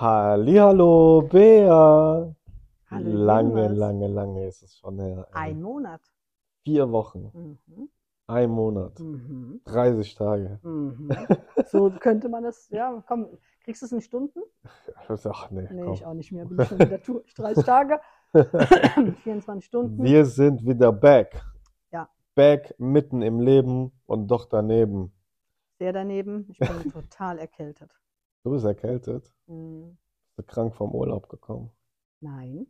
Hallihallo, Bea. Hallo Lange, Jonas. lange, lange ist es schon her. ey. Ein Monat. Vier Wochen, Mhm. ein Monat, Mhm. 30 Tage. Mhm. So könnte man das, ja, komm, kriegst du es in Stunden? Ach nee, Nee, komm. ich auch nicht mehr, bin ich schon wieder durch. 30 Tage, 24 Stunden. Wir sind wieder back. Ja. Back mitten im Leben und doch daneben. Sehr daneben, ich bin total erkältet. Du bist erkältet, Mhm. bist du krank vom Urlaub gekommen. Nein,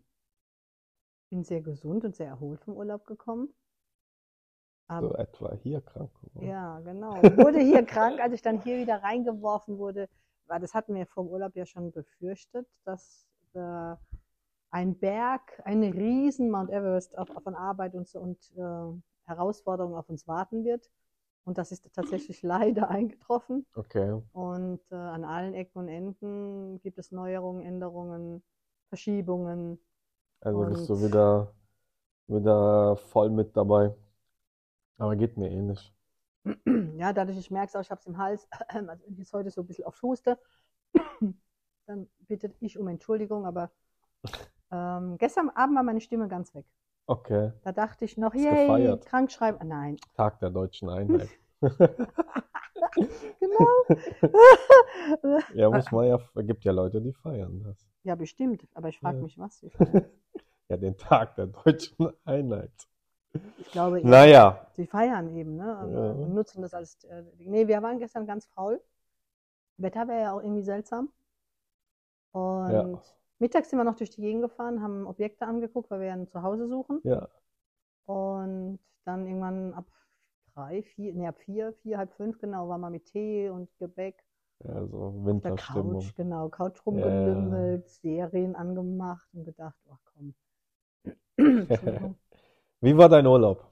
bin sehr gesund und sehr erholt vom Urlaub gekommen. So Aber, etwa hier krank geworden. ja, genau. Wurde hier krank, als ich dann hier wieder reingeworfen wurde, weil das hatten wir vor dem Urlaub ja schon befürchtet, dass äh, ein Berg, eine riesen Mount Everest auf, von Arbeit und, so, und äh, Herausforderungen auf uns warten wird. Und das ist tatsächlich leider eingetroffen. Okay. Und äh, an allen Ecken und Enden gibt es Neuerungen, Änderungen, Verschiebungen. Also bist du wieder, wieder voll mit dabei. Aber geht mir eh nicht. Ja, dadurch, ich merke es auch, ich habe es im Hals, also wenn ich jetzt heute so ein bisschen aufs Huste, dann bitte ich um Entschuldigung, aber ähm, gestern Abend war meine Stimme ganz weg. Okay. Da dachte ich noch, yay, gefeiert. krank schreiben. Ah, Nein, Tag der deutschen Einheit. genau. Ja, muss man ja, gibt ja Leute, die feiern das. ja, bestimmt, aber ich frage Ja. mich, was sie feiern. Ja, den Tag der deutschen Einheit. Ich glaube, Naja, sie feiern eben, ne? Ja. Und nutzen das als. Äh, nee, wir waren gestern ganz faul. Wetter wäre ja auch irgendwie seltsam. Und Ja. Mittags sind wir noch durch die Gegend gefahren, haben Objekte angeguckt, weil wir ja ein Zuhause suchen. ja, Und dann irgendwann ab drei, vier, nee, ab vier, vier, halb fünf, genau, waren wir mit Tee und Gebäck ja, so auf der Winterstimmung. Couch, genau, Couch Ja. rumgelümmelt, Serien angemacht und gedacht, ach komm. Wie war dein Urlaub?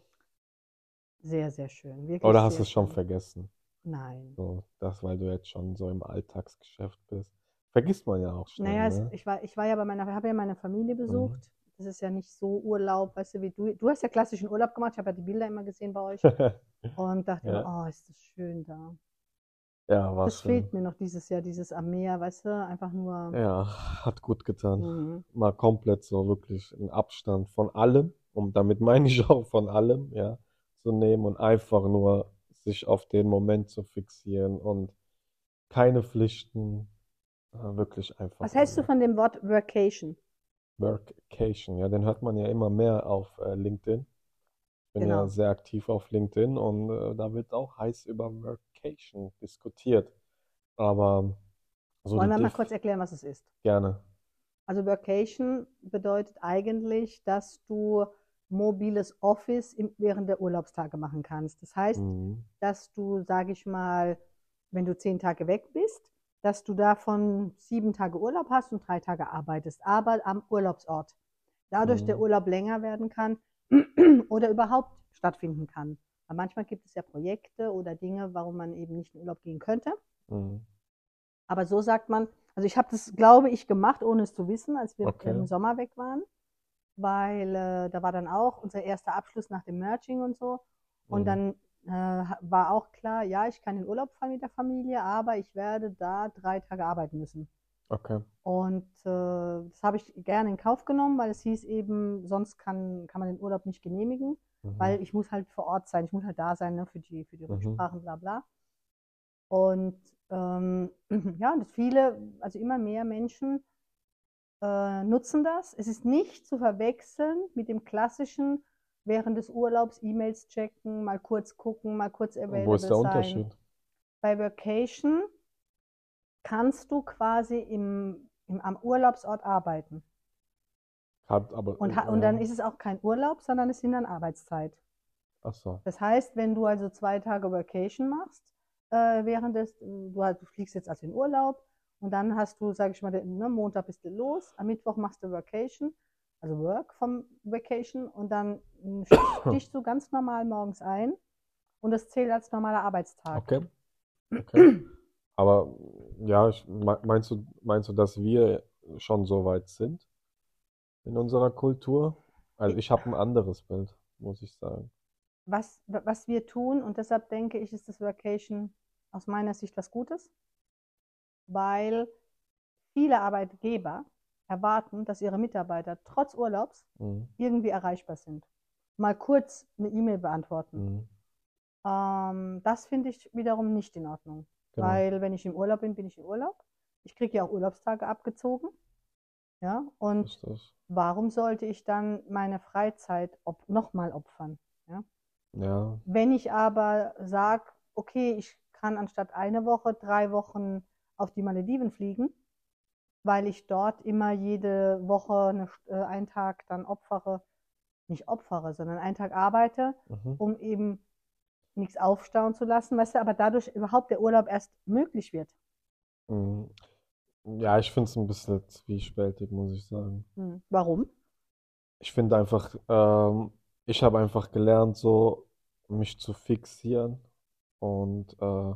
Sehr, sehr schön. Wirklich Oder hast du es schon vergessen? Nein. So, das, weil du jetzt schon so im Alltagsgeschäft bist. Vergisst man ja auch schnell, Naja, ne? Mhm. ich war, ich war ja bei meiner, habe ja meine Familie besucht. Das ist ja nicht so Urlaub, weißt du, wie du. Du hast ja klassischen Urlaub gemacht. Ich habe ja die Bilder immer gesehen bei euch und dachte Ja. oh, ist das schön da. Ja, war Das schön. fehlt mir noch dieses Jahr, dieses am Meer, weißt du, einfach nur. Ja, hat gut getan. Mhm. Mal komplett so wirklich einen Abstand von allem, und damit meine ich auch von allem, ja, zu nehmen und einfach nur sich auf den Moment zu fixieren und keine Pflichten, wirklich einfach Was hältst du nur von dem Wort Workation? Workation, ja, den hört man ja immer mehr auf äh, LinkedIn. Ich bin ja Genau. sehr aktiv auf LinkedIn und äh, da wird auch heiß über Workation diskutiert. Aber so Wollen wir mal kurz erklären, was es ist? gerne. Also Workation bedeutet eigentlich, dass du mobiles Office im, während der Urlaubstage machen kannst. Das heißt, Mhm. dass du, sage ich mal, wenn du zehn Tage weg bist, dass du davon sieben Tage Urlaub hast und drei Tage arbeitest, aber am Urlaubsort. Dadurch der Mhm. Urlaub länger werden kann oder überhaupt stattfinden kann. Weil manchmal gibt es ja Projekte oder Dinge, warum man eben nicht in Urlaub gehen könnte. Mhm. Aber so sagt man, also ich habe das, glaube ich, gemacht, ohne es zu wissen, als wir Okay. im Sommer weg waren, weil äh, da war dann auch unser erster Abschluss nach dem Merging und so. Und Mhm. dann äh, war auch klar, ja, ich kann in Urlaub fahren mit der Familie, aber ich werde da drei Tage arbeiten müssen. Okay. Und äh, das habe ich gerne in Kauf genommen, weil es hieß eben, sonst kann, kann man den Urlaub nicht genehmigen, Mhm. weil ich muss halt vor Ort sein, ich muss halt da sein ne, für die, für die Mhm. Rücksprachen, bla bla. Und ähm, ja, und viele, also immer mehr Menschen äh, nutzen das. Es ist nicht zu verwechseln mit dem klassischen während des Urlaubs E-Mails checken, mal kurz gucken, mal kurz available Wo ist der sein. Unterschied? Bei Vacation kannst du quasi im, im, am Urlaubsort arbeiten. Hat aber, Und, ha- und dann ist es auch kein Urlaub, sondern es sind dann Arbeitszeit. Ach so. Das heißt, wenn du also zwei Tage Vacation machst, äh, während des, du, halt- du fliegst jetzt also in Urlaub und dann hast du, sag ich mal, den, ne, Montag bist du los, am Mittwoch machst du Vacation, also Work vom Vacation und dann stichst du ganz normal morgens ein und das zählt als normaler Arbeitstag. Okay. Okay. Aber ja, ich, me- meinst du, meinst du, dass wir schon so weit sind in unserer Kultur? Also ich habe ein anderes Bild, muss ich sagen. was, was wir tun, und deshalb denke ich, ist das Vacation aus meiner Sicht was Gutes, weil viele Arbeitgeber erwarten, dass ihre Mitarbeiter trotz Urlaubs Mhm. irgendwie erreichbar sind. Mal kurz eine E-Mail beantworten. Mhm. Ähm, das finde ich wiederum nicht in Ordnung. Genau. Weil wenn ich im Urlaub bin, bin ich im Urlaub. Ich kriege ja auch Urlaubstage abgezogen. Ja, und warum sollte ich dann meine Freizeit op nochmal opfern? Ja, Wenn ich aber sage, okay, ich kann anstatt eine Woche drei Wochen auf die Malediven fliegen, weil ich dort immer jede Woche eine, äh, einen Tag dann opfere, nicht opfere, sondern einen Tag arbeite, mhm. um eben nichts aufstauen zu lassen, weißt du, aber dadurch überhaupt der Urlaub erst möglich wird. Mhm. Ja, ich finde es ein bisschen zwiespältig, muss ich sagen. Hm. Warum? Ich finde einfach, ähm, ich habe einfach gelernt, so mich zu fixieren. Und äh,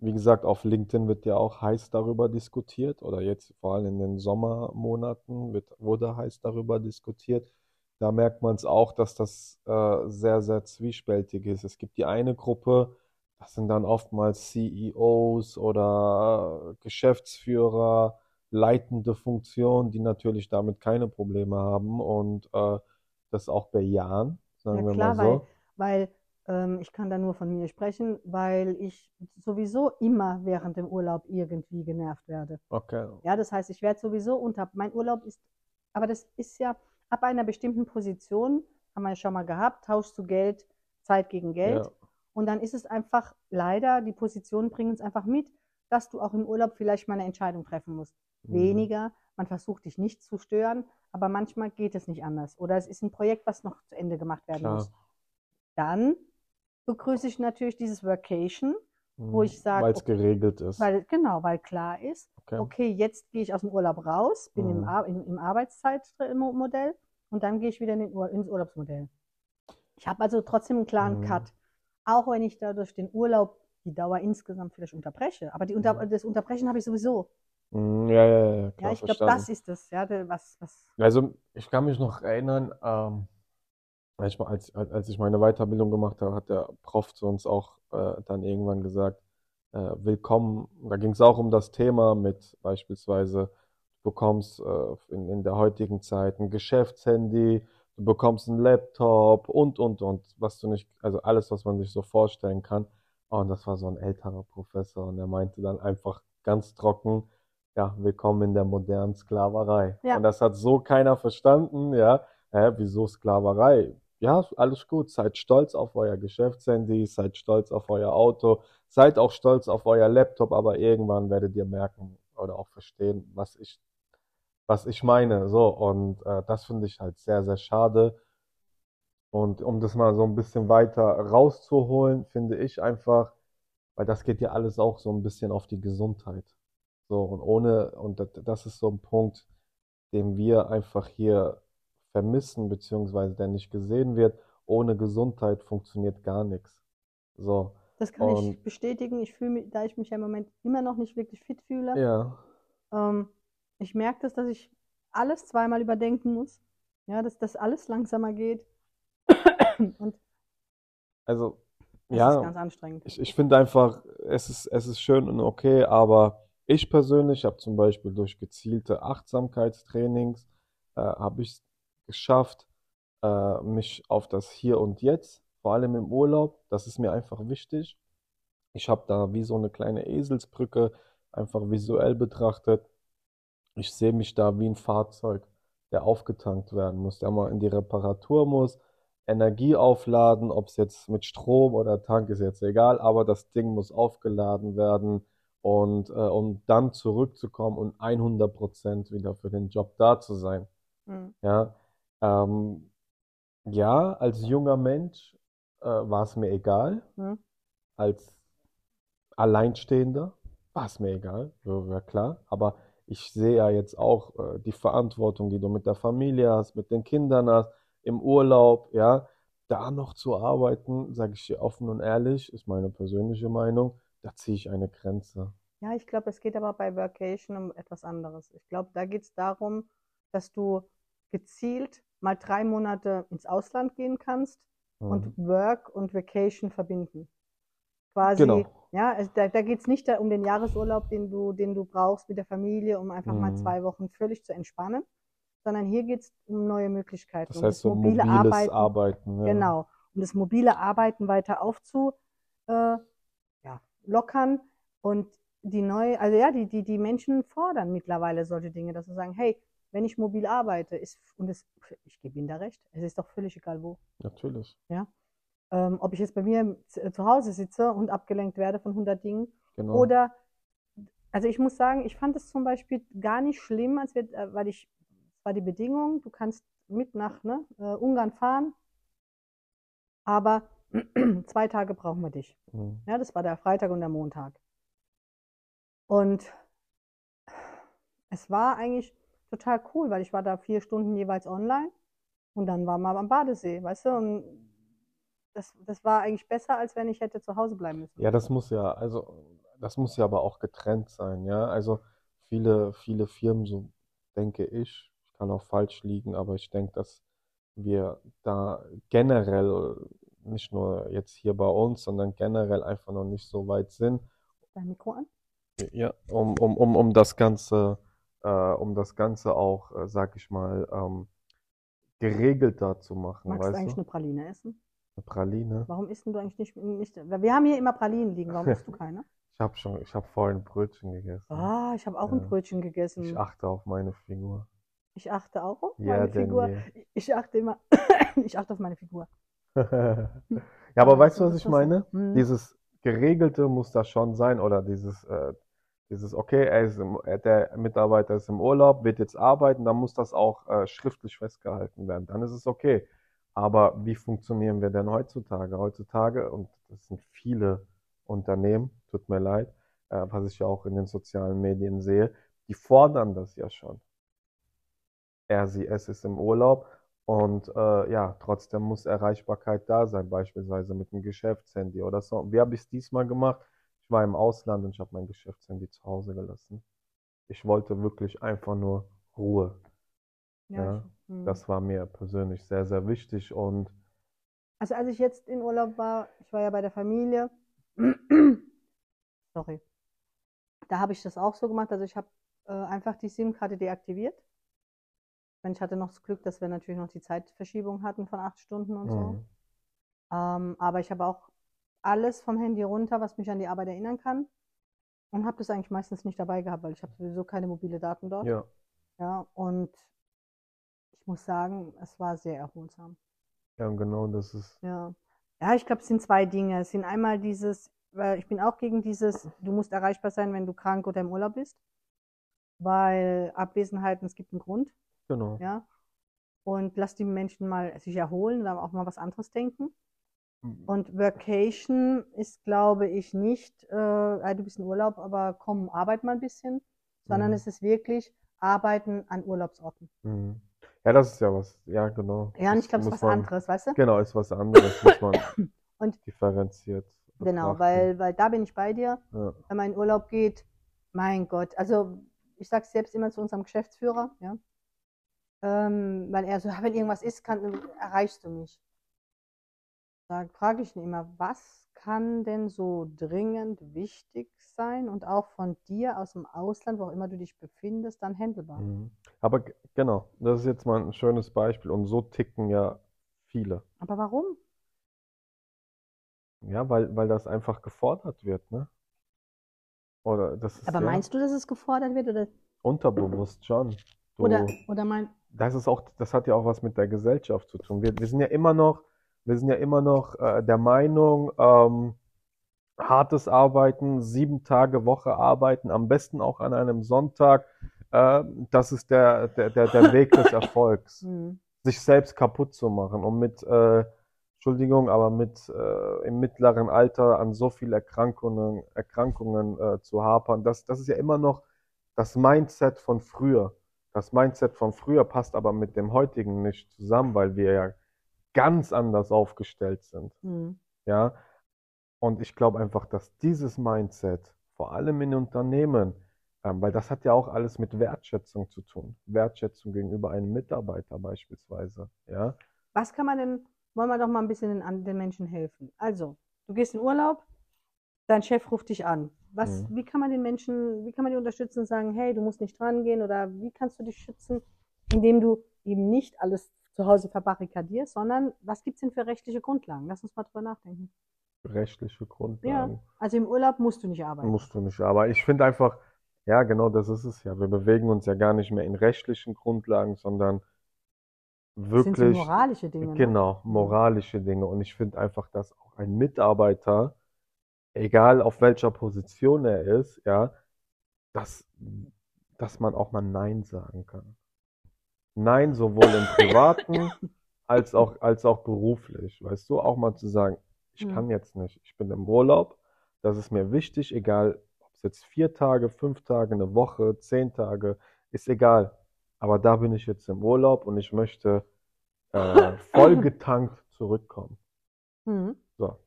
wie gesagt, auf LinkedIn wird ja auch heiß darüber diskutiert, oder jetzt vor allem in den Sommermonaten wird, wurde heiß darüber diskutiert. Da merkt man es auch, dass das äh, sehr, sehr zwiespältig ist. Es gibt die eine Gruppe, das sind dann oftmals CEOs oder Geschäftsführer, leitende Funktionen, die natürlich damit keine Probleme haben und äh, das auch bejahen, sagen Ja wir klar, mal weil, so. weil ähm, ich kann da nur von mir sprechen, weil ich sowieso immer während dem Urlaub irgendwie genervt werde. Okay. Ja, das heißt, ich werde sowieso unter, mein Urlaub ist, aber das ist ja ab einer bestimmten Position, haben wir ja schon mal gehabt, tauschst du Geld, Zeit gegen Geld. Ja. Und dann ist es einfach, leider, die Positionen bringen es einfach mit, dass du auch im Urlaub vielleicht mal eine Entscheidung treffen musst. Mhm. Weniger, man versucht dich nicht zu stören, aber manchmal geht es nicht anders. Oder es ist ein Projekt, was noch zu Ende gemacht werden Klar. muss. Dann begrüße ich natürlich dieses Workation, wo Mhm. ich sage, Weil es geregelt ist. weil, genau, weil klar ist, Okay. okay, jetzt gehe ich aus dem Urlaub raus, bin im, Mhm. Ar im, im Arbeitszeitmodell und dann gehe ich wieder in den Ur ins Urlaubsmodell. Ich habe also trotzdem einen klaren Mhm. Cut. Auch wenn ich dadurch den Urlaub, die Dauer insgesamt vielleicht unterbreche. Aber Unter Mhm. das Unterbrechen habe ich sowieso. Mhm, Ja, ja, ja, Ja, klar, ich glaube, das ist es, ja, was, was, Also, ich kann mich noch erinnern, ähm, ich, als als ich meine Weiterbildung gemacht habe, hat der Prof zu uns auch äh, dann irgendwann gesagt, äh, willkommen. Da ging es auch um das Thema mit beispielsweise, du bekommst äh, in, in der heutigen Zeit ein Geschäftshandy, du bekommst einen Laptop und, und, und, was du nicht, also alles, was man sich so vorstellen kann. Und das war so ein älterer Professor und er meinte dann einfach ganz trocken, ja, willkommen in der modernen Sklaverei. Ja. Und das hat so keiner verstanden, ja. Hä, wieso Sklaverei? Ja, alles gut. Seid stolz auf euer Geschäftshandy, seid stolz auf euer Auto, seid auch stolz auf euer Laptop, aber irgendwann werdet ihr merken oder auch verstehen, was ich, was ich meine. So, und äh, das finde ich halt sehr, sehr schade. Und um das mal so ein bisschen weiter rauszuholen, finde ich einfach, weil das geht ja alles auch so ein bisschen auf die Gesundheit. So, und ohne, und das, ist so ein Punkt, den wir einfach hier vermissen, beziehungsweise der nicht gesehen wird. Ohne Gesundheit funktioniert gar nichts. So, das kann ich Und- bestätigen. Ich fühle mich, da ich mich ja im Moment immer noch nicht wirklich fit fühle, ja, ähm, ich merke das, dass ich alles zweimal überdenken muss. Ja, dass das alles langsamer geht. Und also, das ja. ist ganz anstrengend. Ich, ich finde einfach, es ist, es ist schön und okay, aber ich persönlich habe zum Beispiel durch gezielte Achtsamkeitstrainings, äh, habe ich es geschafft, äh, mich auf das Hier und Jetzt, vor allem im Urlaub, das ist mir einfach wichtig. Ich habe da wie so eine kleine Eselsbrücke einfach visuell betrachtet. Ich sehe mich da wie ein Fahrzeug, der aufgetankt werden muss, der mal in die Reparatur muss, Energie aufladen, ob es jetzt mit Strom oder Tank ist jetzt egal, aber das Ding muss aufgeladen werden und äh, um dann zurückzukommen und 100% wieder für den Job da zu sein. Mhm. Ja, ähm, ja, als junger Mensch äh, war es mir egal, Mhm. als Alleinstehender war es mir egal, ja, ja klar, aber ich sehe ja jetzt auch äh, die Verantwortung, die du mit der Familie hast, mit den Kindern hast, im Urlaub, ja, da noch zu arbeiten, sage ich dir offen und ehrlich, ist meine persönliche Meinung, da ziehe ich eine Grenze. Ja, ich glaube, es geht aber bei Workation um etwas anderes. Ich glaube, da geht es darum, dass du gezielt mal drei Monate ins Ausland gehen kannst Mhm. und Work und Vacation verbinden quasi. Genau. Ja, also da, da geht es nicht da um den Jahresurlaub, den du, den du brauchst mit der Familie, um einfach mal Mhm. zwei Wochen völlig zu entspannen, sondern hier geht es um neue Möglichkeiten, Das um heißt das so mobile mobiles Arbeiten. Arbeiten, ja. Genau. Um das mobile Arbeiten weiter aufzu, äh, ja, lockern und die neue, also ja, die, die, die Menschen fordern mittlerweile solche Dinge, dass sie sagen, hey, wenn ich mobil arbeite, ist, und es, ich gebe Ihnen da recht, es ist doch völlig egal wo. Natürlich. Ähm, ob ich jetzt bei mir zu zu Hause sitze und abgelenkt werde von 100 Dingen Genau. oder, also ich muss sagen, ich fand es zum Beispiel gar nicht schlimm, als wir, äh, weil ich, es war die Bedingung, du kannst mit nach ne, äh, Ungarn fahren, aber zwei Tage brauchen wir dich. Mhm. Ja, das war der Freitag und der Montag. Und es war eigentlich total cool, weil ich war da vier Stunden jeweils online und dann war mal am Badesee, weißt du? Und das, das war eigentlich besser, als wenn ich hätte zu Hause bleiben müssen. Ja, das muss ja, also das muss ja aber auch getrennt sein, ja. Also viele, viele Firmen, so denke ich, ich kann auch falsch liegen, aber ich denke, dass wir da generell, nicht nur jetzt hier bei uns, sondern generell einfach noch nicht so weit sind, Dein Mikro an? ja, um, um, um, um das Ganze, äh, um das Ganze auch, äh, sag ich mal, ähm, geregelter zu machen, Magst du weißt eigentlich du? eine Praline essen? Eine Praline. Warum isst denn du eigentlich nicht, nicht wir haben hier immer Pralinen liegen, warum isst du keine? Ich habe schon, ich habe vorhin Brötchen gegessen. Ah, ich habe auch ein Ja. Brötchen Ich gegessen. achte auf meine Figur. Ich achte auch auf Ja, meine denn Figur. je. Ich achte immer, ich achte auf meine Figur. Ja, aber weißt du, was ich meine? Mhm. Dieses Geregelte muss da schon sein oder dieses, äh, dieses, okay, er ist im, der Mitarbeiter ist im Urlaub, wird jetzt arbeiten, dann muss das auch äh, schriftlich festgehalten werden. Dann ist es okay. Aber wie funktionieren wir denn heutzutage? Heutzutage, und das sind viele Unternehmen, tut mir leid, äh, was ich ja auch in den sozialen Medien sehe, die fordern das ja schon. Er, sie, es ist im Urlaub und äh, ja, trotzdem muss Erreichbarkeit da sein, beispielsweise mit dem Geschäftshandy oder so. Wie habe ich es diesmal gemacht? War im Ausland und ich habe mein Geschäftshandy zu Hause gelassen. Ich wollte wirklich einfach nur Ruhe. Ja, ich, mhm. Das war mir persönlich sehr, sehr wichtig und Also als ich jetzt in Urlaub war, ich war ja bei der Familie, sorry, da habe ich das auch so gemacht. Also ich habe äh, einfach die SIM-Karte deaktiviert. Ich hatte noch das Glück, dass wir natürlich noch die Zeitverschiebung hatten von acht Stunden und so. mhm. Ähm, aber ich habe auch alles vom Handy runter, was mich an die Arbeit erinnern kann. Und habe das eigentlich meistens nicht dabei gehabt, weil ich habe sowieso keine mobile Daten dort. ja, Ja, und ich muss sagen, es war sehr erholsam. ja, genau, das ist, Ja. Ja, ich glaube, es sind zwei Dinge. Es sind einmal dieses, weil ich bin auch gegen dieses, du musst erreichbar sein, wenn du krank oder im Urlaub bist. Weil Abwesenheiten, es gibt einen Grund, genau. ja. Und lass die Menschen mal sich erholen oder auch mal was anderes denken. Und Vacation ist, glaube ich, nicht, äh, du bist in Urlaub, aber komm, arbeit mal ein bisschen, sondern Mhm. es ist wirklich Arbeiten an Urlaubsorten. Mhm. Ja, das ist ja was, ja, genau. Ja, und ich glaube, es ist was man, anderes, weißt du? genau, ist was anderes, muss man Und- differenziert Genau, betrachten. weil, weil da bin ich bei dir. Ja. wenn man in Urlaub geht, mein Gott, also ich sage selbst immer zu unserem Geschäftsführer, ja, ähm, weil er so, "Ja, wenn irgendwas ist, kann, erreichst du mich. Da frage ich ihn immer, was kann denn so dringend wichtig sein und auch von dir aus dem Ausland, wo auch immer du dich befindest, dann handelbar. Mhm. Aber g- genau, das ist jetzt mal ein schönes Beispiel und so ticken ja viele. Aber warum? Ja, weil, weil das einfach gefordert wird, ne? Oder das ist Aber ja meinst du, dass es gefordert wird oder, unterbewusst schon. Du, oder, oder mein, das ist auch, das hat ja auch was mit der Gesellschaft zu tun. Wir, wir sind ja immer noch, wir sind ja immer noch äh, der Meinung, ähm, hartes Arbeiten, sieben Tage Woche arbeiten, am besten auch an einem Sonntag, äh, das ist der, der, der, der Weg des Erfolgs. hm, sich selbst kaputt zu machen und mit, äh, Entschuldigung, aber mit äh, im mittleren Alter an so viel Erkrankungen, Erkrankungen äh, zu hapern, das, das ist ja immer noch das Mindset von früher. Das Mindset von früher passt aber mit dem heutigen nicht zusammen, weil wir ja ganz anders aufgestellt sind. hm. Ja, und ich glaube einfach, dass dieses Mindset, vor allem in Unternehmen, ähm, weil das hat ja auch alles mit Wertschätzung zu tun. Wertschätzung gegenüber einem Mitarbeiter beispielsweise. Ja, Was kann man denn, wollen wir doch mal ein bisschen den, den Menschen helfen. Also, du gehst in Urlaub, dein Chef ruft dich an. Was, Mhm. wie kann man den Menschen, wie kann man die unterstützen und sagen, hey, du musst nicht dran gehen oder wie kannst du dich schützen, indem du eben nicht alles zu Hause verbarrikadierst, sondern was gibt es denn für rechtliche Grundlagen? Lass uns mal drüber nachdenken. Rechtliche Grundlagen. Also im Urlaub musst du nicht arbeiten. Musst du nicht. Aber ich finde einfach, ja, genau das ist es ja. Wir bewegen uns ja gar nicht mehr in rechtlichen Grundlagen, sondern Das sind so wirklich, moralische Dinge. Ne? genau, moralische Dinge. Und ich finde einfach, dass auch ein Mitarbeiter, egal auf welcher Position er ist, ja, dass, dass man auch mal Nein sagen kann. Nein, sowohl im Privaten als auch, als auch beruflich. Weißt du, auch mal zu sagen, ich Mhm. kann jetzt nicht, ich bin im Urlaub, das ist mir wichtig, egal ob es jetzt vier Tage, fünf Tage, eine Woche, zehn Tage, ist egal. Aber da bin ich jetzt im Urlaub und ich möchte äh, vollgetankt zurückkommen. Mhm. So.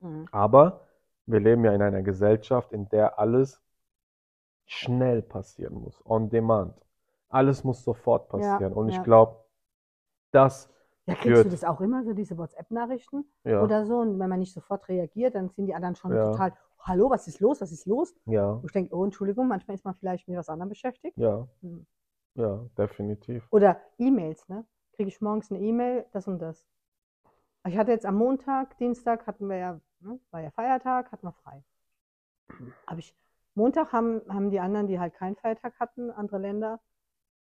Mhm. Aber wir leben ja in einer Gesellschaft, in der alles schnell passieren muss, on demand. Alles muss sofort Ja, passieren. Und ich ja. glaube, das Ja, kriegst du führt, das auch immer, so diese WhatsApp-Nachrichten ja, oder so? Und wenn man nicht sofort reagiert, dann sind die anderen schon Ja. total, hallo, was ist los, was ist los? ja, Wo ich denke, oh, Entschuldigung, manchmal ist man vielleicht mit was anderem beschäftigt. ja, Hm. ja, definitiv. Oder E-Mails, ne? Kriege ich morgens eine E-Mail, das und das. Ich hatte jetzt am Montag, Dienstag hatten wir ja, ne, war ja Feiertag, hatten wir frei. Hab ich, Montag haben, haben die anderen, die halt keinen Feiertag hatten, andere Länder,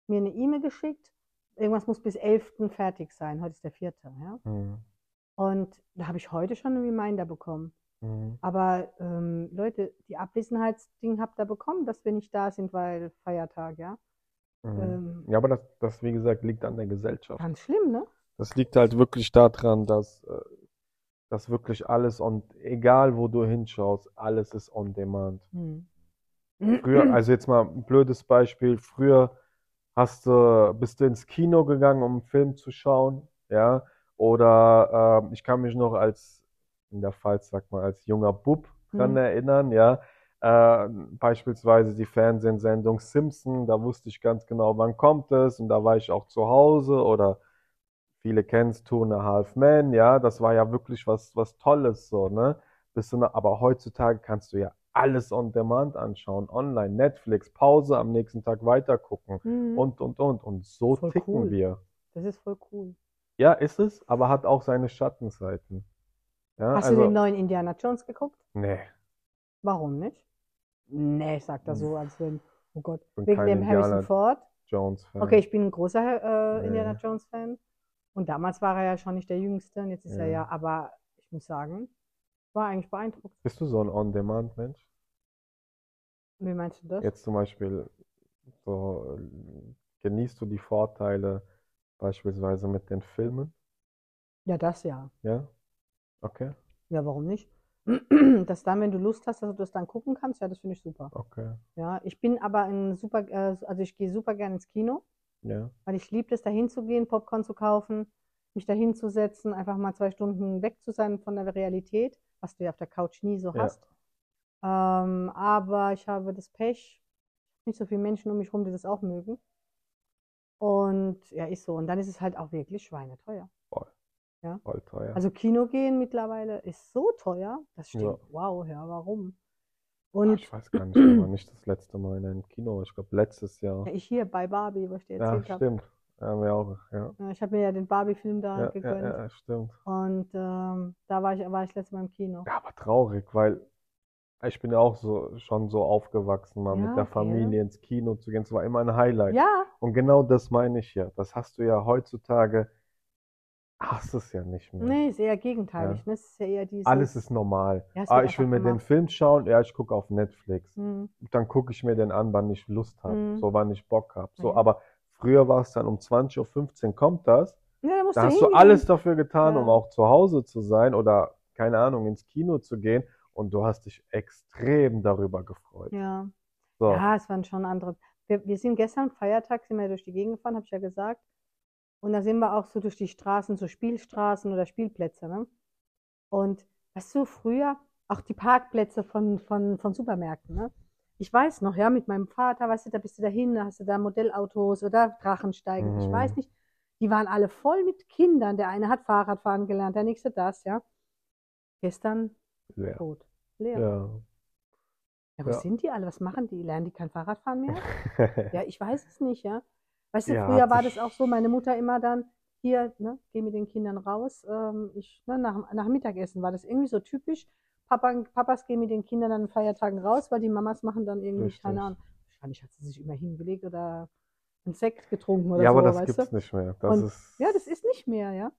mir eine E-Mail geschickt. Irgendwas muss bis 11. fertig sein. Heute ist der 4. Ja? Mhm. Und da habe ich heute schon einen Reminder bekommen. Mhm. Aber ähm, Leute, die Abwesenheitsding habt ihr bekommen, dass wir nicht da sind, weil Feiertag, ja. Mhm. Ähm, Ja, aber das, das, wie gesagt, liegt an der Gesellschaft. ganz schlimm, ne? Das liegt halt wirklich daran, dass, äh, dass wirklich alles und egal wo du hinschaust, alles ist on demand. Hm. Früher, also jetzt mal ein blödes Beispiel, früher hast du, bist du ins Kino gegangen, um einen Film zu schauen, ja, oder äh, ich kann mich noch als, in der Pfalz sagt man, als junger Bub dran Mhm. erinnern, ja, äh, beispielsweise die Fernsehsendung Simpson, da wusste ich ganz genau, wann kommt es und da war ich auch zu Hause oder viele kennen es, Two and a Half Men, ja, das war ja wirklich was, was Tolles, so, ne, bist du, aber heutzutage kannst du ja alles on demand anschauen, online, Netflix, Pause, am nächsten Tag weitergucken Mhm. und, und, und. Und so Voll ticken cool. wir. Das ist voll cool. Ja, ist es, aber hat auch seine Schattenseiten. Ja, Hast also, du den neuen Indiana Jones geguckt? nee, Warum nicht? Nee, sagt er so, als wenn, oh Gott, wegen dem Harrison Ford. Jones-Fan. Okay, ich bin ein großer äh, Nee. Indiana Jones Fan. Und damals war er ja schon nicht der Jüngste, und jetzt ist er Ja. ja, aber ich muss sagen, war eigentlich beeindruckend. Bist du so ein On-Demand-Mensch? Wie meinst du das? Jetzt zum Beispiel, so, äh, genießt du die Vorteile beispielsweise mit den Filmen? Ja, das ja. Ja? Okay, Ja, warum nicht? Dass dann, wenn du Lust hast, dass du das dann gucken kannst, ja, das finde ich super. okay, Ja, ich bin aber ein super, äh, also ich gehe super gerne ins Kino, ja, weil ich liebe es, da hinzugehen, Popcorn zu kaufen, mich da hinzusetzen, einfach mal zwei Stunden weg zu sein von der Realität, was du ja auf der Couch nie so Ja. hast. Ähm, aber ich habe das Pech, nicht so viele Menschen um mich rum, die das auch mögen. Und ja, ist so. Und dann ist es halt auch wirklich schweineteuer. voll teuer. Also Kino gehen mittlerweile ist so teuer, dass ich Ja. wow, ja, warum? Und ich weiß gar nicht, aber nicht das letzte Mal in einem Kino, ich glaube letztes Jahr. ja, ich hier bei Barbie, wo ich dir Ja, erzählt habe. stimmt. Ja, wir auch, ja. Ja, Ich habe mir ja den Barbie-Film da Ja, ja, gegönnt. ja, stimmt. Und ähm, da war ich, war ich letztes Mal im Kino. Ja, aber traurig, weil ich bin ja auch so schon so aufgewachsen, mal Ja, mit der okay. Familie ins Kino zu gehen. Es war immer ein Highlight. Ja, Und genau das meine ich ja. Das hast du ja heutzutage, hast es ja nicht mehr. nee, ist eher gegenteilig. Ja. Ne? Es ist ja eher dieses. Alles ist normal. Ja, Ah, ich will mir den gemacht. Film schauen, ja, ich gucke auf Netflix. Hm, Dann gucke ich mir den an, wann ich Lust habe, Mhm. so wann ich Bock habe. So, Ja. aber früher war es dann um 20.15 Uhr kommt das. ja, da musst Da du hast du hingehen. alles dafür getan, um auch zu Hause zu sein oder, keine Ahnung, ins Kino zu gehen. Und du hast dich extrem darüber gefreut. Ja. So, Ja, es waren schon andere. Wir, wir sind gestern Feiertag, sind wir durch die Gegend gefahren, habe ich ja gesagt. Und da sind wir auch so durch die Straßen, so Spielstraßen oder Spielplätze, ne? Und weißt du, früher auch die Parkplätze von, von, von Supermärkten, ne? Ich weiß noch, ja, mit meinem Vater, weißt du, da bist du dahin, da hast du da Modellautos oder Drachensteigen, ich Mhm. weiß nicht. Die waren alle voll mit Kindern. Der eine hat Fahrradfahren gelernt, der nächste das, ja. Gestern leer. tot. leer. Ja. Ja, wo Ja. sind die alle? Was machen die? Lernen die kein Fahrradfahren mehr? Ja, ich weiß es nicht, ja. Weißt du, Ja, früher war das auch so, meine Mutter immer dann, hier, ne, geh mit den Kindern raus. Ähm, ich, ne, nach, nach Mittagessen war das irgendwie so typisch. Papa, Papas gehen mit den Kindern an Feiertagen raus, weil die Mamas machen dann irgendwie, Richtig. keine Ahnung, wahrscheinlich hat sie sich immer hingelegt oder einen Sekt getrunken oder Ja, so, aber das gibt's du? nicht mehr. Das Und- ist, Ja, das ist nicht mehr, ja.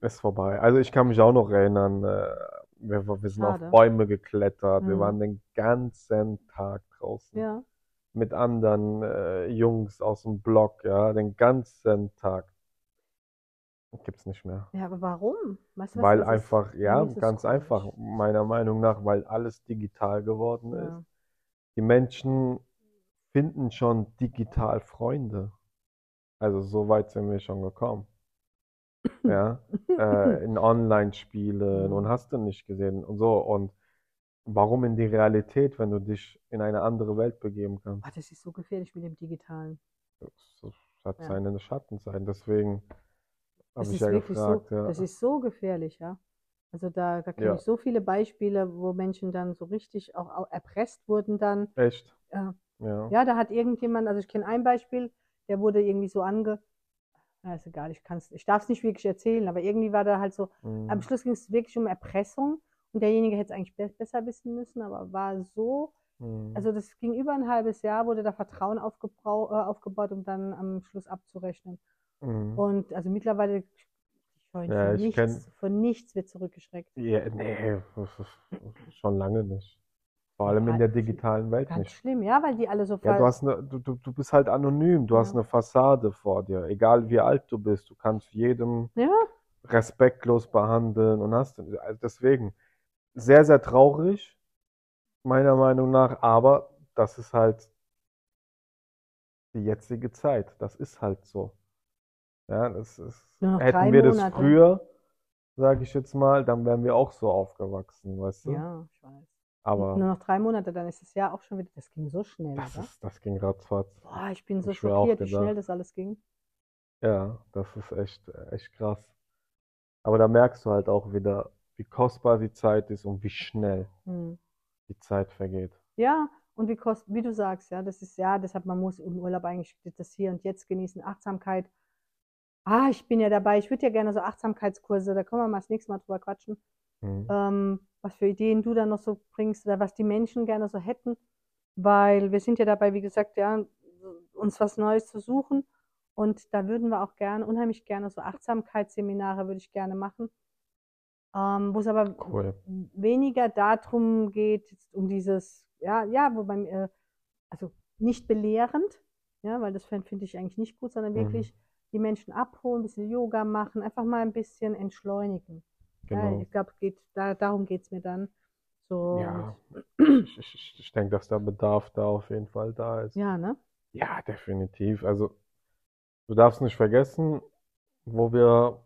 ist vorbei. Also ich kann mich auch noch erinnern, äh, wir, wir sind Schade. auf Bäume geklettert, wir Mhm. waren den ganzen Tag draußen Ja, mit anderen äh, Jungs aus dem Block, ja, den ganzen Tag. Gibt's nicht mehr. ja, aber warum? Weißt du, Weil ist? einfach, ja, ist es ganz komisch. einfach, meiner Meinung nach, weil alles digital geworden ist. Ja. Die Menschen finden schon digital Freunde. Also so weit sind wir schon gekommen. Ja, äh, in Online-Spielen und hast du nicht gesehen und so. Und warum in die Realität, wenn du dich in eine andere Welt begeben kannst? Ah, das ist so gefährlich mit dem Digitalen. Das hat Ja. seine Schattenseiten. Deswegen habe Das ich ist ja gefragt, so, ja. das ist so gefährlich, ja. Also da, da kenne Ja. ich so viele Beispiele, wo Menschen dann so richtig auch, auch erpresst wurden dann. Echt? Ja. Ja. Ja, da hat irgendjemand, also ich kenne ein Beispiel, der wurde irgendwie so ange, ja, ist egal, ich kann's, ich darf es nicht wirklich erzählen, aber irgendwie war da halt so, Mhm. am Schluss ging es wirklich um Erpressung und derjenige hätte es eigentlich be besser wissen müssen, aber war so, Mhm. also das ging über ein halbes Jahr, wurde da Vertrauen aufgebrau, äh, aufgebaut, um dann am Schluss abzurechnen. Mhm. Und also mittlerweile, ich scheue Ja, von ich nichts, kenn- von nichts wird zurückgeschreckt. Ja, nee, schon lange nicht. Vor allem in Ja, der digitalen Welt Ganz nicht. schlimm, ja, weil die alle so Ja, du hast eine, du, du, bist halt anonym, du hast Ja. eine Fassade vor dir, egal wie alt du bist, du kannst jedem Ja, respektlos behandeln und hast, also deswegen, sehr, sehr traurig, meiner Meinung nach, aber das ist halt die jetzige Zeit, das ist halt so. Ja, das ist, noch hätten wir das Monate. früher, sage ich jetzt mal, dann wären wir auch so aufgewachsen, weißt du? ja, ich weiß. Aber Nur noch drei Monate, dann ist es ja auch schon wieder, das ging so schnell, das oder? ist, das ging ratzfatz. Boah, ich bin so ich schockiert, wie schnell das alles ging. Ja, das ist echt, echt krass. Aber da merkst du halt auch wieder, wie kostbar die Zeit ist und wie schnell Hm. die Zeit vergeht. Ja, und wie kost, wie du sagst, ja, das ist ja, deshalb man muss im Urlaub eigentlich das hier und jetzt genießen, Achtsamkeit. Ah, ich bin ja dabei, ich würde ja gerne so Achtsamkeitskurse, da können wir mal das nächste Mal drüber quatschen, Mhm. ähm, was für Ideen du dann noch so bringst oder was die Menschen gerne so hätten, weil wir sind ja dabei, wie gesagt, ja, uns was Neues zu suchen und da würden wir auch gerne, unheimlich gerne so Achtsamkeitsseminare würde ich gerne machen, ähm, wo es aber Cool. weniger darum geht, um dieses, ja, ja, wobei, äh, also nicht belehrend, ja, weil das finde ich eigentlich nicht gut, sondern Mhm. wirklich die Menschen abholen, ein bisschen Yoga machen, einfach mal ein bisschen entschleunigen. Genau. ich glaube, geht, da, darum geht es mir dann. So, Ja, ich, ich, ich denke, dass der Bedarf da auf jeden Fall da ist. ja, ne? Ja, definitiv. Also, du darfst nicht vergessen, wo wir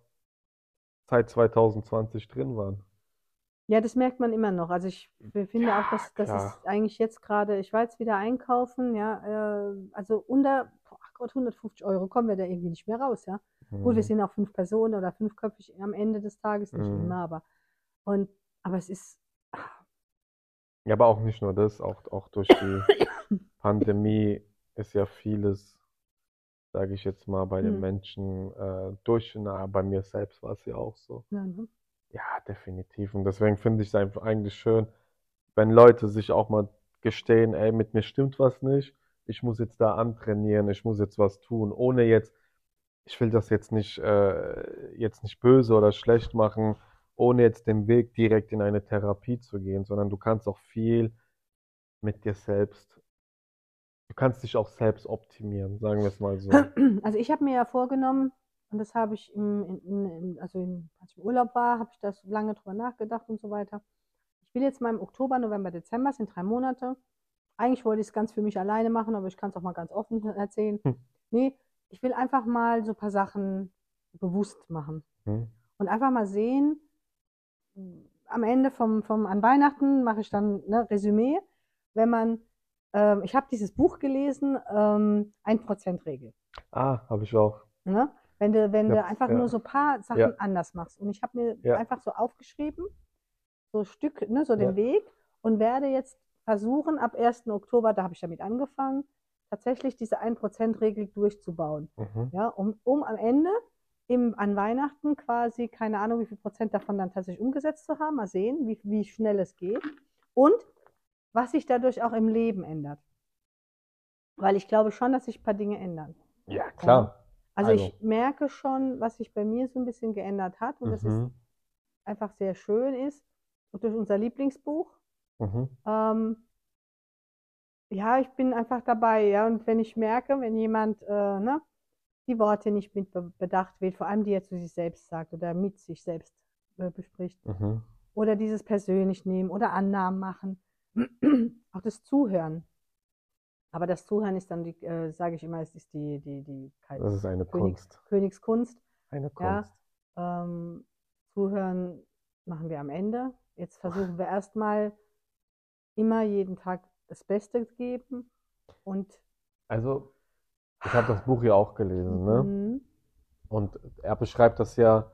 seit 2020 drin waren. Ja, das merkt man immer noch. Also ich finde Ja, auch, dass das ist eigentlich jetzt gerade, ich war jetzt wieder einkaufen, ja, äh, also unter, ach Gott, 150 Euro kommen wir da irgendwie nicht mehr raus, ja. Gut, wir Mhm. sind auch fünf Personen oder fünfköpfig am Ende des Tages, nicht Mhm. immer, aber und aber es ist Ja, aber auch nicht nur das, auch, auch durch die Pandemie ist ja vieles, sage ich jetzt mal, bei den Hm. Menschen äh, durch, na, bei mir selbst war es ja auch so. ja, ne? Ja, definitiv. Und deswegen finde ich es einfach eigentlich schön, wenn Leute sich auch mal gestehen, ey, mit mir stimmt was nicht, ich muss jetzt da antrainieren, ich muss jetzt was tun, ohne jetzt, ich will das jetzt nicht, äh, jetzt nicht böse oder schlecht machen, ohne jetzt den Weg direkt in eine Therapie zu gehen, sondern du kannst auch viel mit dir selbst, du kannst dich auch selbst optimieren, sagen wir es mal so. Also ich habe mir ja vorgenommen, und das habe ich im, in, in, also im, als ich im Urlaub war, habe ich das lange drüber nachgedacht und so weiter. Ich will jetzt mal im Oktober, November, Dezember, sind drei Monate. Eigentlich wollte ich es ganz für mich alleine machen, aber ich kann es auch mal ganz offen erzählen. Hm. Nee, ich will einfach mal so ein paar Sachen bewusst machen. Hm? Und einfach mal sehen, am Ende vom, vom an Weihnachten mache ich dann ne, Resümee, wenn man, ähm, ich habe dieses Buch gelesen, ähm, 1%-Regel. Ah, habe ich auch. Ne? Wenn du, wenn du Ja, einfach ja. nur so ein paar Sachen Ja. anders machst. Und ich habe mir einfach so aufgeschrieben, so Stück, ne, so den. Weg und werde jetzt versuchen, ab 1. Oktober, da habe ich damit angefangen, tatsächlich diese 1%-Regel durchzubauen. Mhm. Ja, um, um am Ende im, an Weihnachten quasi, keine Ahnung, wie viel Prozent davon dann tatsächlich umgesetzt zu haben, mal sehen, wie, wie schnell es geht und was sich dadurch auch im Leben ändert. Weil ich glaube schon, dass sich ein paar Dinge ändern. Ja, klar. Also, Also. ich merke schon, was sich bei mir so ein bisschen geändert hat und das ist Mhm. einfach sehr schön ist. Und durch unser Lieblingsbuch. Mhm. Ähm, ja, ich bin einfach dabei, ja. Und wenn ich merke, wenn jemand äh, ne, die Worte nicht mit be- bedacht wird, vor allem die er zu sich selbst sagt oder mit sich selbst äh, bespricht, Mhm. oder dieses persönlich nehmen oder Annahmen machen, auch das Zuhören. Aber das Zuhören ist dann, die, äh, sage ich immer, es ist die, die, die Das ist eine Königs, Kunst. Königskunst. Eine Ja. Kunst. Ähm, Zuhören machen wir am Ende. Jetzt versuchen wir erstmal immer jeden Tag das Beste geben und Also, ich habe das Buch ja auch gelesen, ne? Mhm. Und er beschreibt das ja,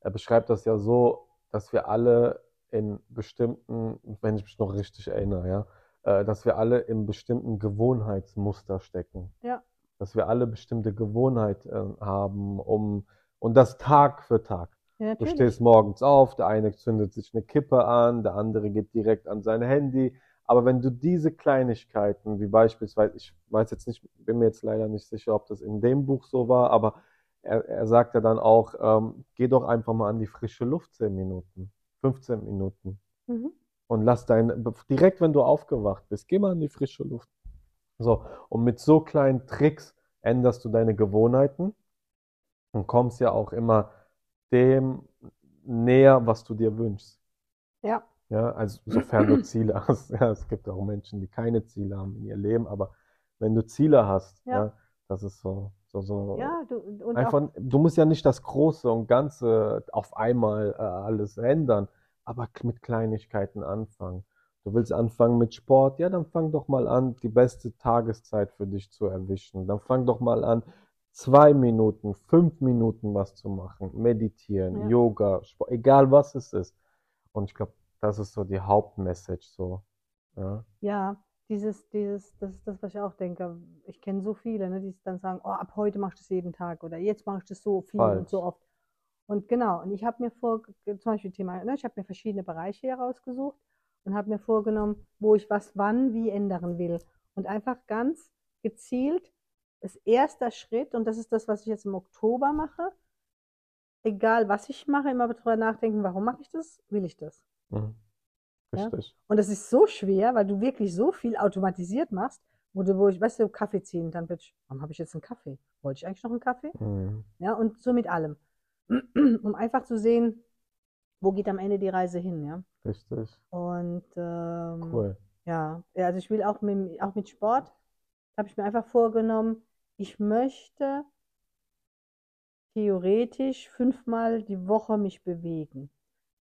er beschreibt das ja so, dass wir alle in bestimmten, wenn ich mich noch richtig erinnere, ja, äh, dass wir alle in bestimmten Gewohnheitsmuster stecken. Ja. Dass wir alle bestimmte Gewohnheiten haben, um, und das Tag für Tag. Ja, Du stehst morgens auf, der eine zündet sich eine Kippe an, der andere geht direkt an sein Handy. Aber wenn du diese Kleinigkeiten, wie beispielsweise, ich weiß jetzt nicht, bin mir jetzt leider nicht sicher, ob das in dem Buch so war, aber er, er sagt ja dann auch, ähm, geh doch einfach mal an die frische Luft 10 Minuten, 15 Minuten Mhm. und lass dein, direkt wenn du aufgewacht bist, geh mal in die frische Luft. So, und mit so kleinen Tricks änderst du deine Gewohnheiten und kommst ja auch immer dem näher, was du dir wünschst. Ja, Ja, also sofern du Ziele hast. Ja, es gibt auch Menschen, die keine Ziele haben in ihr Leben, aber wenn du Ziele hast, Ja. ja, das ist so, so, so ja, du, und auch, einfach, du musst ja nicht das Große und Ganze auf einmal äh, alles ändern, aber mit Kleinigkeiten anfangen. Du willst anfangen mit Sport, ja, dann fang doch mal an, die beste Tageszeit für dich zu erwischen. Dann fang doch mal an, zwei Minuten, fünf Minuten was zu machen, meditieren, Ja. Yoga, Sport, egal was es ist. Und ich glaube, das ist so die Hauptmessage, so. Ja. ja, dieses, dieses, das ist das, was ich auch denke. Ich kenne so viele, ne, die dann sagen, oh, ab heute machst du das jeden Tag oder jetzt machst du das so viel und Falsch. so oft. Und genau, und ich habe mir vor, zum Beispiel Thema, ne, ich habe mir verschiedene Bereiche herausgesucht und habe mir vorgenommen, wo ich was wann wie ändern will. Und einfach ganz gezielt, das erster Schritt, und das ist das, was ich jetzt im Oktober mache, egal was ich mache, immer darüber nachdenken, warum mache ich das? Will ich das? Mhm. Ja. Und das ist so schwer, weil du wirklich so viel automatisiert machst, wo du, wo ich, weißt du, Kaffee ziehen, dann wird, warum habe ich jetzt einen Kaffee? Wollte ich eigentlich noch einen Kaffee? Mhm. Ja, und so mit allem. Um einfach zu sehen, wo geht am Ende die Reise hin, ja. Richtig. Und ähm, Cool. ja, ja, also ich will auch mit, auch mit Sport, habe ich mir einfach vorgenommen, ich möchte theoretisch fünfmal die Woche mich bewegen.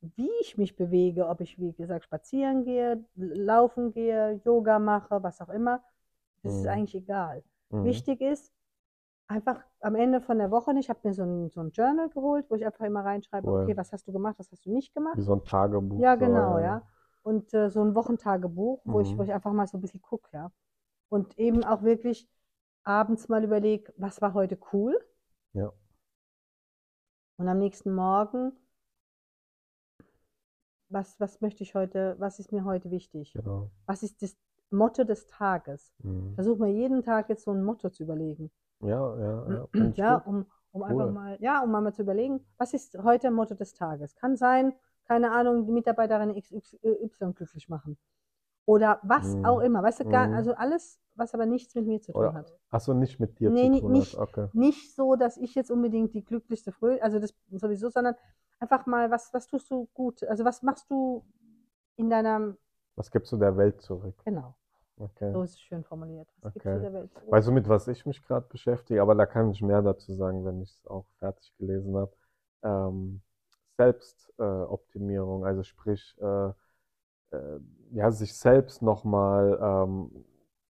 Wie ich mich bewege, ob ich, wie gesagt, spazieren gehe, laufen gehe, Yoga mache, was auch immer, das ist Mhm. eigentlich egal. Mhm. Wichtig ist, einfach am Ende von der Woche, ich habe mir so ein, so ein Journal geholt, wo ich einfach immer reinschreibe, Cool. okay, was hast du gemacht, was hast du nicht gemacht. Wie so ein Tagebuch. Ja, so, genau, ja. ja. Und äh, so ein Wochentagebuch, wo ich, wo Mhm. ich einfach mal so ein bisschen gucke, ja. Und eben auch wirklich abends mal überlege, was war heute cool? Ja. Und am nächsten Morgen, was, was möchte ich heute, was ist mir heute wichtig? Genau. Was ist das Motto des Tages? Mhm. Versuch mal jeden Tag jetzt so ein Motto zu überlegen. Ja, ja, ja. Find ich Ja, um, um einfach Cool. mal, ja, um mal zu überlegen, was ist heute Motto des Tages? Kann sein, keine Ahnung, die Mitarbeiterin XY glücklich machen. Oder was Mhm. auch immer. Weißt du, gar, Mhm. also alles, was aber nichts mit mir zu tun Oder, hat. achso, nicht mit dir Nee, zu tun nicht- hat. Okay. Nicht so, dass ich jetzt unbedingt die glücklichste Fröh, also das sowieso, sondern einfach mal, was, was tust du gut? Also was machst du in deiner, Was gibst du der Welt zurück? genau, Okay. so ist es schön formuliert. Was gibst du Okay. der Welt zurück? Weißt du, mit was ich mich gerade beschäftige? Aber da kann ich mehr dazu sagen, wenn ich es auch fertig gelesen habe. Ähm, Selbstoptimierung, also sprich, äh, äh, ja, sich selbst nochmal ähm,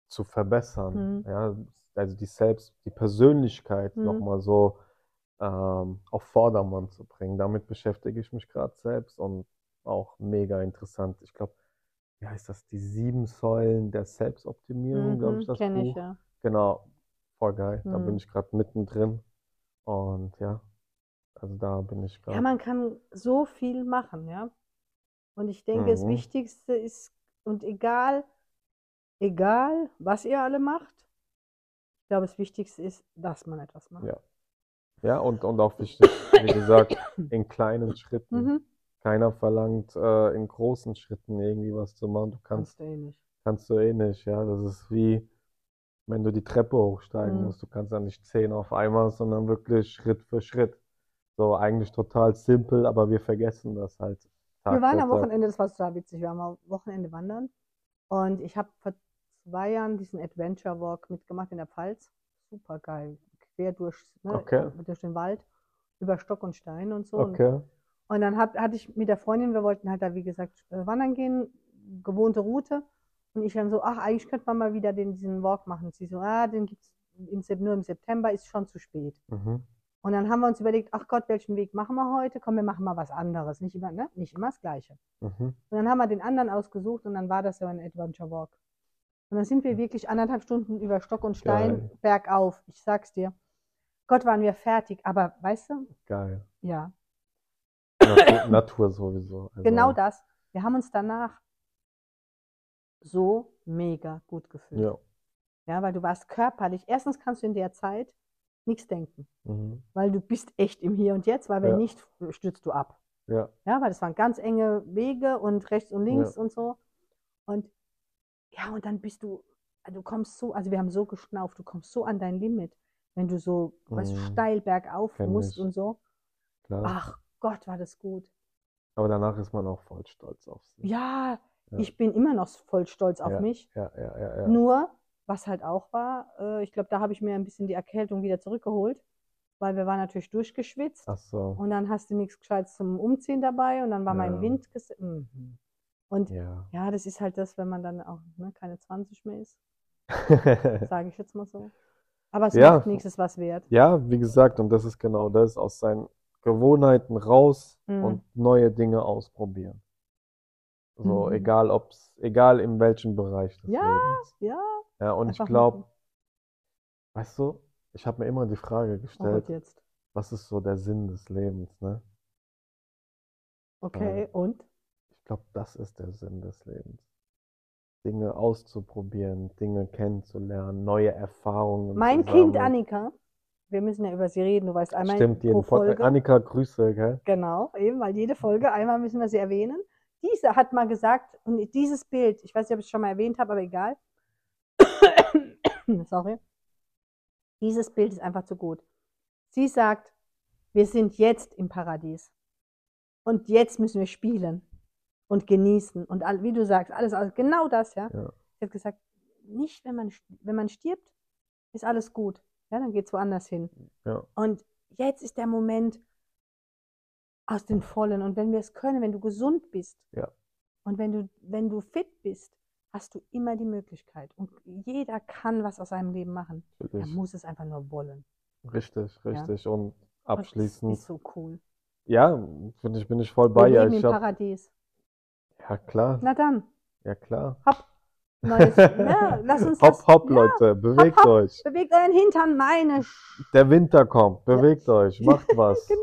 zu verbessern. Mhm. Ja, also die Selbst, die Persönlichkeit Mhm. nochmal so ähm, auf Vordermann zu bringen. Damit beschäftige ich mich gerade selbst und auch mega interessant. Ich glaube, wie heißt das? Die sieben Säulen der Selbstoptimierung, glaube ich, Mhm, das kenne ich ja. Genau, voll geil. Da bin Mhm. ich gerade mittendrin. Und ja, also da bin ich Ja, gerade. man kann so viel machen, ja. Und ich denke, das Mhm. Wichtigste ist, und egal, egal, was ihr alle macht, ich glaube, das Wichtigste ist, dass man etwas macht. Ja. Ja, und, und auch wichtig, wie gesagt, in kleinen Schritten. Mhm. Keiner verlangt, äh, in großen Schritten irgendwie was zu machen. Du kannst, Kannst du eh nicht. kannst du eh nicht, ja. Das ist wie, wenn du die Treppe hochsteigen Mhm. musst. Du kannst ja nicht zehn auf einmal, sondern wirklich Schritt für Schritt. So eigentlich total simpel, aber wir vergessen das halt Tag Wir waren am. Wochenende, das war total witzig, wir waren am Wochenende wandern und ich habe vor zwei Jahren diesen Adventure Walk mitgemacht in der Pfalz. Super geil. Quer durch, ne, Okay. durch den Wald, über Stock und Stein und so. Und, Okay. und dann hab, hatte ich mit der Freundin, wir wollten halt da, wie gesagt, äh, wandern gehen, gewohnte Route. Und ich dann so, ach, eigentlich könnte man mal wieder den, diesen Walk machen. Und sie so, ah, den gibt es nur im September, ist schon zu spät. Mhm. Und dann haben wir uns überlegt, ach Gott, welchen Weg machen wir heute? Komm, wir machen mal was anderes. Nicht immer, ne? Nicht immer das Gleiche. Mhm. Und dann haben wir den anderen ausgesucht und dann war das so ein Adventure Walk. Und dann sind wir wirklich anderthalb Stunden über Stock und Stein Geil. bergauf. Ich sag's dir. Gott, waren wir fertig. Aber weißt du, Geil. ja, Natur, Natur sowieso. Also, genau das. Wir haben uns danach so mega gut gefühlt. Ja. Ja, weil du warst körperlich. Erstens kannst du in der Zeit nichts denken, Mhm. weil du bist echt im Hier und Jetzt, weil wenn Ja. nicht, stürzt du ab. Ja. Ja, weil das waren ganz enge Wege und rechts und links Ja. und so. Und ja, und dann bist du, du kommst so, also wir haben so geschnauft, du kommst so an dein Limit, wenn du so, weißt Mhm. steil bergauf Kenn musst ich. und so. Klar. Ach Gott, war das gut. Aber danach ist man auch voll stolz auf sich. Ja, Ja. ich bin immer noch voll stolz auf Ja. mich. Ja, ja, ja, ja. Nur, was halt auch war, äh, ich glaube, da habe ich mir ein bisschen die Erkältung wieder zurückgeholt, weil wir waren natürlich durchgeschwitzt. Ach so. Und dann hast du nichts Gescheites zum Umziehen dabei und dann war Ja. Wind. ges- Mhm. Und Ja. ja, das ist halt das, wenn man dann auch ne, keine 20 mehr ist, sage ich jetzt mal so. Aber es Ja. macht nichts, ist was wert. Ja, wie gesagt, und das ist genau das, aus seinen Gewohnheiten raus Mhm. und neue Dinge ausprobieren. So, Mhm. egal ob's, egal in welchem Bereich des Ja, Lebens. Ja, Ja, und ich einfach glaube, machen. weißt du, ich habe mir immer die Frage Oh gestellt, jetzt. was ist so der Sinn des Lebens, ne? Okay, und? Ich glaube, das ist der Sinn des Lebens. Dinge auszuprobieren, Dinge kennenzulernen, neue Erfahrungen Mein zu Kind. Annika, wir müssen ja über sie reden, du weißt einmal Stimmt, pro jeden Podcast. Folge. Annika, Grüße, gell? Genau, eben, weil jede Folge, einmal müssen wir sie erwähnen. Diese hat mal gesagt, und dieses Bild, ich weiß nicht, ob ich es schon mal erwähnt habe, aber egal. Sorry. Dieses Bild ist einfach zu gut. Sie sagt, wir sind jetzt im Paradies. Und jetzt müssen wir spielen und genießen. Und all, wie du sagst, alles, alles genau das, ja. Ja. Sie hat gesagt, nicht, wenn man, wenn man stirbt, ist alles gut. Ja, dann geht es woanders hin. Ja. Und jetzt ist der Moment aus den Vollen. Und wenn wir es können, wenn du gesund bist Ja. und wenn du, wenn du fit bist, hast du immer die Möglichkeit. Und jeder kann was aus seinem Leben machen. Er Natürlich. muss es einfach nur wollen. Richtig, richtig. Und Und das abschließend, ist so cool. ja, bin ich, bin ich voll bei ihr. leben Ich im hab, Paradies. Ja klar, Na dann, ja klar. hopp. Neues, ja, lass uns Hopp, das, hopp, ja, Leute, bewegt hopp. euch. bewegt euren Hintern, meine. Sch Der Winter kommt, bewegt euch, macht was. Genau.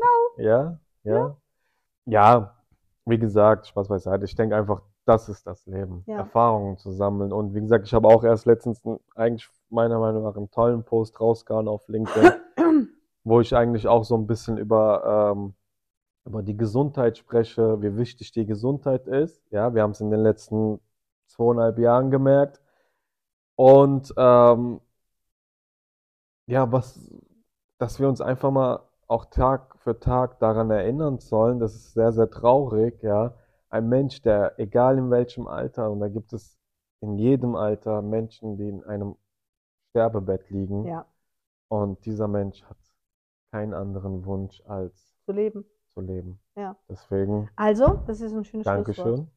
Ja, ja. Ja, wie gesagt, Spaß beiseite. Ich denke einfach, das ist das Leben. Ja. Erfahrungen zu sammeln. Und wie gesagt, ich habe auch erst letztens einen, eigentlich meiner Meinung nach einen tollen Post rausgehauen auf LinkedIn, wo ich eigentlich auch so ein bisschen über, ähm, über die Gesundheit spreche, wie wichtig die Gesundheit ist. Ja, wir haben es in den letzten zweieinhalb Jahren gemerkt. Und ähm, ja, was, dass wir uns einfach mal auch Tag für Tag daran erinnern sollen, das ist sehr, sehr traurig, ja. Ein Mensch, der, egal in welchem Alter, und da gibt es in jedem Alter Menschen, die in einem Sterbebett liegen, Ja, und dieser Mensch hat keinen anderen Wunsch als zu leben. Zu leben. Ja. Deswegen, Also, das ist ein schönes Schlusswort. Dankeschön.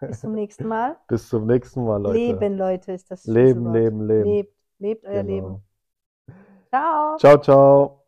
Bis zum nächsten Mal. Bis zum nächsten Mal, Leute. Leben, Leute, ist das Leben, leben, leben. Lebt, lebt euer Genau. Leben. Ciao. Ciao, ciao.